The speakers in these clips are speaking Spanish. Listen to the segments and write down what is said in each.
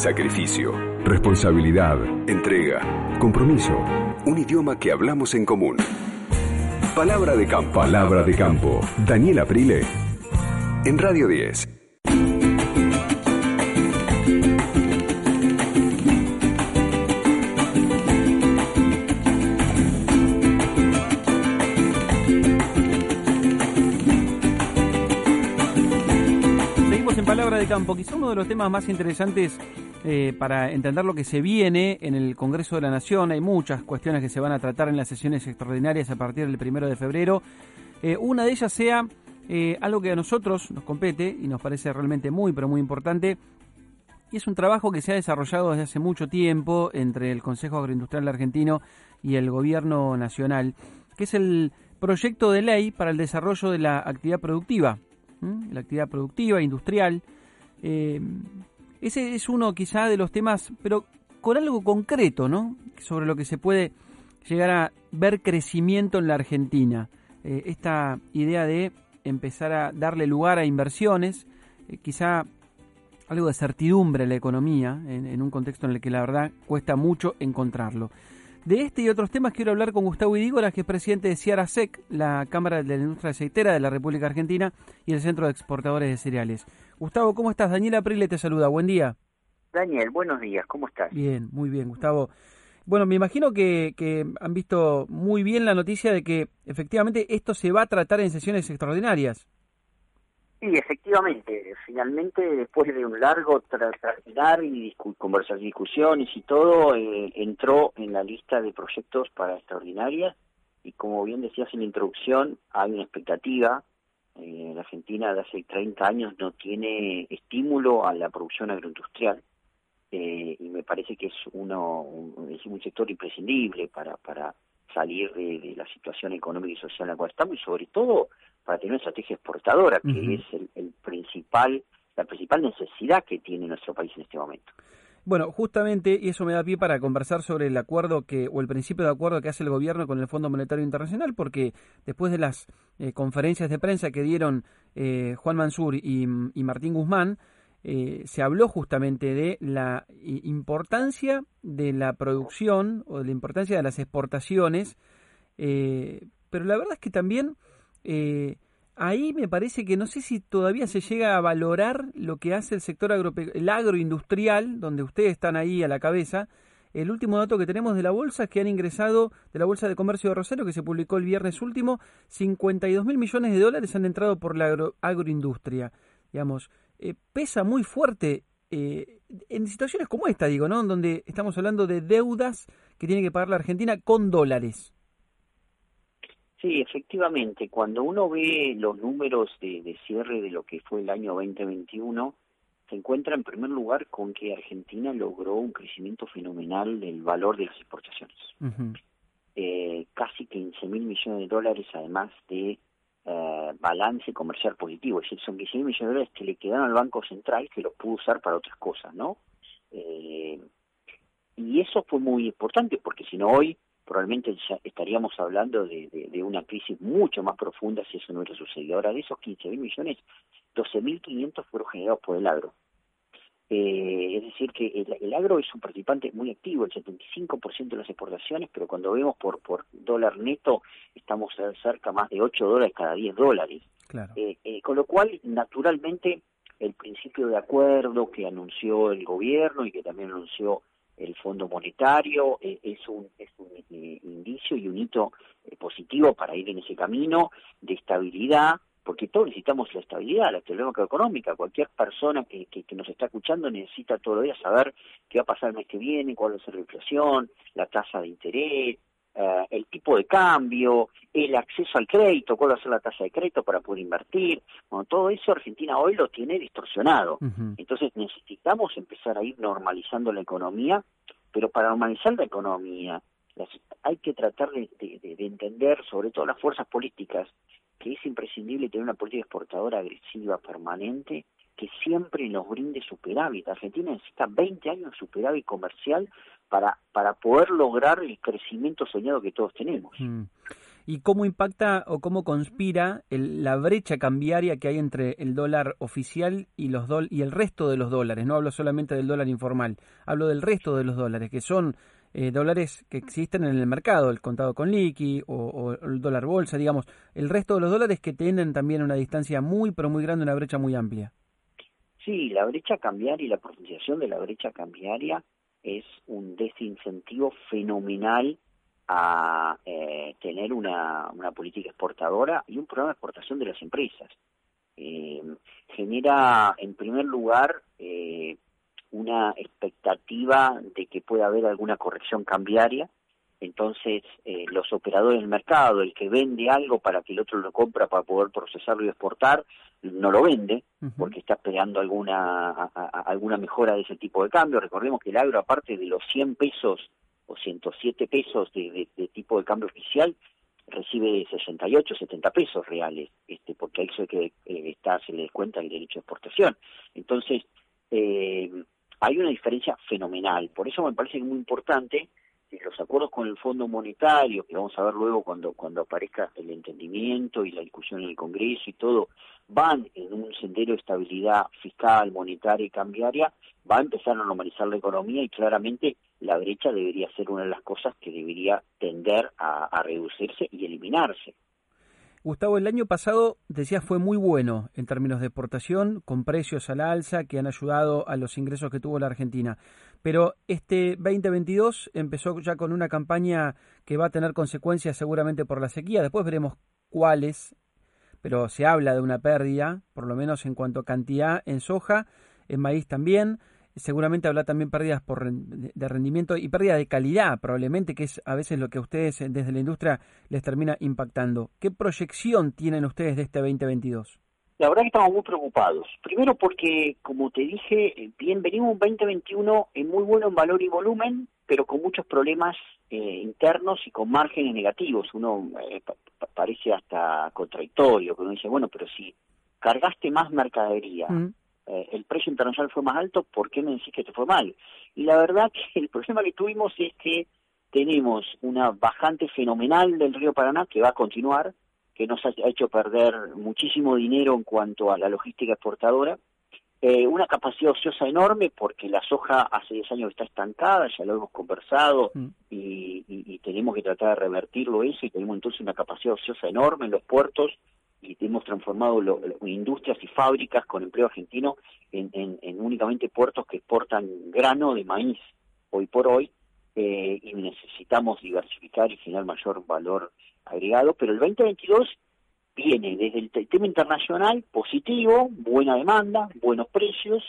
Sacrificio, responsabilidad, entrega, compromiso. Un idioma que hablamos en común. Palabra de campo. Palabra de campo. Daniel Aprile. En Radio 10. Palabra de Campo, quizá uno de los temas más interesantes eh, para entender lo que se viene en el Congreso de la Nación. Hay muchas cuestiones que se van a tratar en las sesiones extraordinarias a partir del primero de febrero. Eh, una de ellas sea eh, algo que a nosotros nos compete y nos parece realmente muy, pero muy importante. Y es un trabajo que se ha desarrollado desde hace mucho tiempo entre el Consejo Agroindustrial Argentino y el Gobierno Nacional, que es el proyecto de ley para el desarrollo de la actividad productiva la actividad productiva, industrial. Eh, ese es uno quizá de los temas, pero con algo concreto, ¿no? Sobre lo que se puede llegar a ver crecimiento en la Argentina. Eh, esta idea de empezar a darle lugar a inversiones, eh, quizá algo de certidumbre en la economía, en, en, un contexto en el que la verdad cuesta mucho encontrarlo. De este y otros temas quiero hablar con Gustavo Idígoras, que es presidente de Ciarasec, la Cámara de la Industria Aceitera de la República Argentina y el Centro de Exportadores de Cereales. Gustavo, ¿cómo estás? Daniel Aprile te saluda, buen día. Daniel, buenos días, ¿cómo estás? Bien, muy bien, Gustavo. Bueno, me imagino que, que han visto muy bien la noticia de que efectivamente esto se va a tratar en sesiones extraordinarias. Sí, efectivamente, finalmente después de un largo tratar y conversar, discusiones y todo, eh, entró en la lista de proyectos para extraordinarias y como bien decías en la introducción, hay una expectativa. Eh, la Argentina de hace 30 años no tiene estímulo a la producción agroindustrial eh, y me parece que es uno es un sector imprescindible para para salir de, la situación económica y social en la cual estamos y sobre todo para tener una estrategia exportadora, que es el, principal, la principal necesidad que tiene nuestro país en este momento. Bueno, justamente, y eso me da pie para conversar sobre el acuerdo que, o el principio de acuerdo que hace el gobierno con el Fondo Monetario Internacional, porque después de las eh, conferencias de prensa que dieron eh, Juan Mansur y, Martín Guzmán, eh, se habló justamente de la importancia de la producción o de la importancia de las exportaciones, pero la verdad es que también eh, ahí me parece que no sé si todavía se llega a valorar lo que hace el sector el agroindustrial, donde ustedes están ahí a la cabeza. El último dato que tenemos de la bolsa es que han ingresado de la Bolsa de Comercio de Rosario, que se publicó el viernes último, 52 mil millones de dólares han entrado por la agroindustria. Digamos, eh, pesa muy fuerte eh, en situaciones como esta, digo, ¿no? Donde estamos hablando de deudas que tiene que pagar la Argentina con dólares. Sí, efectivamente, cuando uno ve los números de, cierre de lo que fue el año 2021, se encuentra en primer lugar con que Argentina logró un crecimiento fenomenal del valor de las exportaciones. eh, casi 15 mil millones de dólares, además de eh, balance comercial positivo. Es decir, son 15 mil millones de dólares que le quedaron al Banco Central que los pudo usar para otras cosas, ¿no? Eh, y eso fue muy importante porque si no hoy probablemente ya estaríamos hablando de, de, una crisis mucho más profunda si eso no hubiera sucedido. Ahora, de esos 15 mil millones, 12.500 fueron generados por el agro. Eh, es decir, que el, agro es un participante muy activo, el 75% de las exportaciones, pero cuando vemos por, por dólar neto, estamos cerca más de 8 dólares cada 10 dólares. Eh, eh, con lo cual, naturalmente, el principio de acuerdo que anunció el gobierno y que también anunció el Fondo Monetario eh, es un, es un eh, indicio y un hito eh, positivo para ir en ese camino de estabilidad, porque todos necesitamos la estabilidad, la estabilidad económica. Cualquier persona que, que, nos está escuchando necesita todos los días saber qué va a pasar el mes que viene, cuál va a ser la inflación, la tasa de interés, eh, el tipo de cambio, el acceso al crédito, cuál va a ser la tasa de crédito para poder invertir. Bueno, todo eso Argentina hoy lo tiene distorsionado. Entonces necesitamos empezar a ir normalizando la economía, pero para normalizar la economía hay que tratar de, entender, sobre todo las fuerzas políticas, que es imprescindible tener una política exportadora agresiva, permanente, que siempre nos brinde superávit. Argentina necesita 20 años de superávit comercial para, para poder lograr el crecimiento soñado que todos tenemos. Mm. ¿Y cómo impacta o cómo conspira la brecha cambiaria que hay entre el dólar oficial y, los y el resto de los dólares? No hablo solamente del dólar informal, hablo del resto de los dólares, que son eh, dólares que existen en el mercado, el contado con liqui o, el dólar bolsa, digamos, el resto de los dólares que tienen también una distancia muy, pero muy grande, una brecha muy amplia. Sí, la brecha cambiaria y la pronunciación de la brecha cambiaria es un desincentivo fenomenal a eh, tener una, una, política exportadora y un programa de exportación de las empresas. Eh, genera, en primer lugar, eh, una expectativa de que pueda haber alguna corrección cambiaria. Entonces, eh, los operadores del mercado, el que vende algo para que el otro lo compra para poder procesarlo y exportar, no lo vende porque está esperando alguna, alguna mejora de ese tipo de cambio. Recordemos que el agro, aparte de los 100 pesos o 107 pesos de, tipo de cambio oficial, recibe 68, 70 pesos reales, este, porque a eso que eh, está, se le descuenta el derecho de exportación. Entonces, eh, hay una diferencia fenomenal. Por eso me parece muy importante los acuerdos con el Fondo Monetario, que vamos a ver luego cuando, cuando aparezca el entendimiento y la discusión en el Congreso y todo, van en un sendero de estabilidad fiscal, monetaria y cambiaria, va a empezar a normalizar la economía y claramente la brecha debería ser una de las cosas que debería tender a reducirse y eliminarse. Gustavo, el año pasado, decías, fue muy bueno en términos de exportación, con precios a la alza que han ayudado a los ingresos que tuvo la Argentina. Pero este 2022 empezó ya con una campaña que va a tener consecuencias seguramente por la sequía. Después veremos cuáles, pero se habla de una pérdida, por lo menos en cuanto a cantidad en soja, en maíz también seguramente habrá también pérdidas por de rendimiento y pérdida de calidad, probablemente, que es a veces lo que a ustedes eh, desde la industria les termina impactando. ¿Qué proyección tienen ustedes de este 2022? La verdad que estamos muy preocupados. Primero porque, como te dije, eh, bien venimos un 2021 muy bueno en valor y volumen, pero con muchos problemas eh, internos y con márgenes negativos. Uno parece hasta contradictorio, que uno dice, bueno, pero si cargaste más mercadería, mm. Eh, el precio internacional fue más alto, ¿por qué me decís que te fue mal? Y la verdad que el problema que tuvimos es que tenemos una bajante fenomenal del río Paraná que va a continuar, que nos ha hecho perder muchísimo dinero en cuanto a la logística exportadora, eh, una capacidad ociosa enorme porque la soja hace 10 años está estancada, ya lo hemos conversado mm. y, y, tenemos que tratar de revertirlo eso y tenemos entonces una capacidad ociosa enorme en los puertos y hemos transformado industrias y fábricas con empleo argentino en, únicamente puertos que exportan grano de maíz hoy por hoy eh, y necesitamos diversificar y generar mayor valor agregado, pero el 2022 viene desde el tema internacional positivo, buena demanda, buenos precios,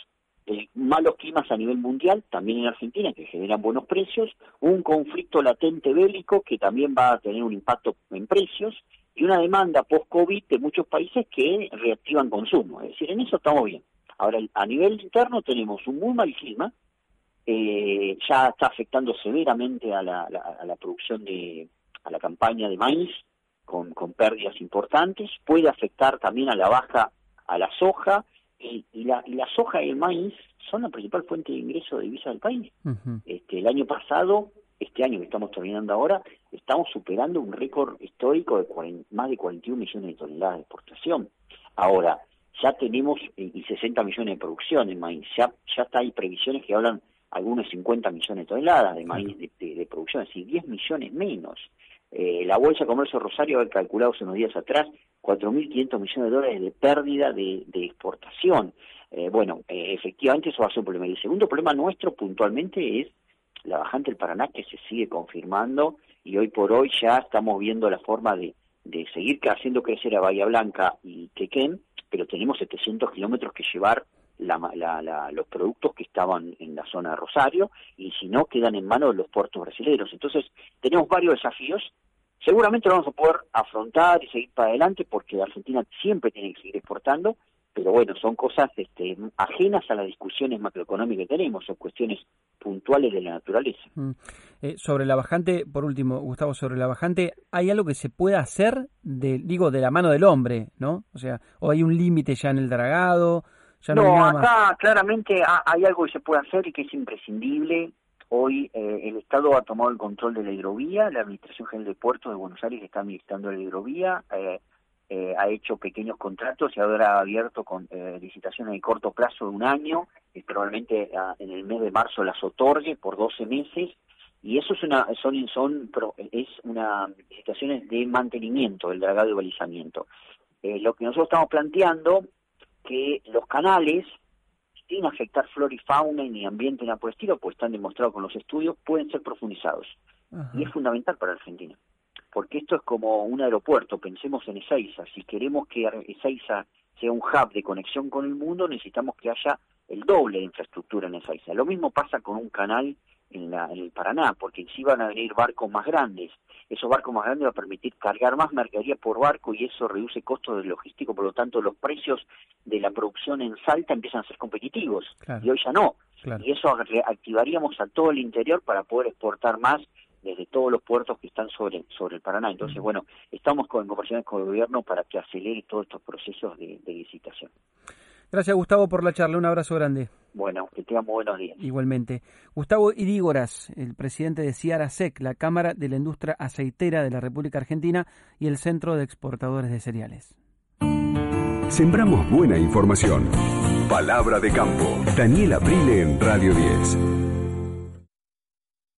malos climas a nivel mundial, también en Argentina, que generan buenos precios, un conflicto latente bélico que también va a tener un impacto en precios, y una demanda post-COVID de muchos países que reactivan consumo. Es decir, en eso estamos bien. Ahora, a nivel interno tenemos un muy mal clima, eh, ya está afectando severamente a la, a la producción de, a la campaña de maíz, con, con pérdidas importantes, puede afectar también a la baja a la soja, y, la, y la soja y el maíz son la principal fuente de ingreso de divisa del país. este, el año pasado este año que estamos terminando ahora, estamos superando un récord histórico de más de 41 millones de toneladas de exportación. Ahora, ya tenemos y 60 millones de producción en maíz, ya, ya está, hay previsiones que hablan algunos 50 millones de toneladas de maíz de, producción, es decir, 10 millones menos. Eh, la Bolsa de Comercio Rosario ha calculado hace unos días atrás 4.500 millones de dólares de pérdida de, exportación. Eh, bueno, eh, efectivamente eso va a ser un problema. Y el segundo problema nuestro puntualmente es la bajante del Paraná que se sigue confirmando y hoy por hoy ya estamos viendo la forma de, de seguir haciendo crecer a Bahía Blanca y Quequén, pero tenemos 700 kilómetros que llevar los productos que estaban en la zona de Rosario y si no quedan en manos de los puertos brasileños. Entonces tenemos varios desafíos. Seguramente lo vamos a poder afrontar y seguir para adelante porque Argentina siempre tiene que seguir exportando, pero bueno, son cosas este, ajenas a las discusiones macroeconómicas que tenemos, son cuestiones puntuales de la naturaleza. Mm. Eh, sobre la bajante, por último, Gustavo, sobre la bajante, ¿hay algo que se pueda hacer, de, digo, de la mano del hombre, ¿no? O sea, ¿o hay un límite ya en el dragado? no, acá claramente hay algo que se puede hacer y que es imprescindible. Hoy eh, el Estado ha tomado el control de la hidrovía, la Administración General de Puertos de Buenos Aires está administrando la hidrovía, eh, eh, ha hecho pequeños contratos y ahora ha abierto con licitaciones de corto plazo de un año, y probablemente ah, en el mes de marzo las otorgue por 12 meses, y eso es una, son, son, es una licitaciones de mantenimiento del dragado y balizamiento. lo que nosotros estamos planteando que los canales, sin afectar flora y fauna ni ambiente ni por estilo, pues están demostrados con los estudios, pueden ser profundizados. Y es fundamental para Argentina, porque esto es como un aeropuerto, pensemos en Ezeiza, si queremos que Ezeiza sea un hub de conexión con el mundo, necesitamos que haya el doble de infraestructura en Ezeiza. Lo mismo pasa con un canal en, la, en el Paraná, porque si van a venir barcos más grandes, esos barcos más grandes van a permitir cargar más mercadería por barco y eso reduce costos de logístico, por lo tanto los precios de la producción en Salta empiezan a ser competitivos y hoy ya no. Y eso activaríamos a todo el interior para poder exportar más desde todos los puertos que están sobre, sobre el Paraná. Entonces, bueno, estamos con conversaciones con el gobierno para que acelere todos estos procesos de licitación. Gracias, Gustavo, por la charla. Un abrazo grande. Bueno, que tengan buenos días. Igualmente. Gustavo Irígoras, el presidente de Ciara SEC, la Cámara de la Industria Aceitera de la República Argentina y el Centro de Exportadores de Cereales. Sembramos buena información. Palabra de campo. Daniel Aprile en Radio 10.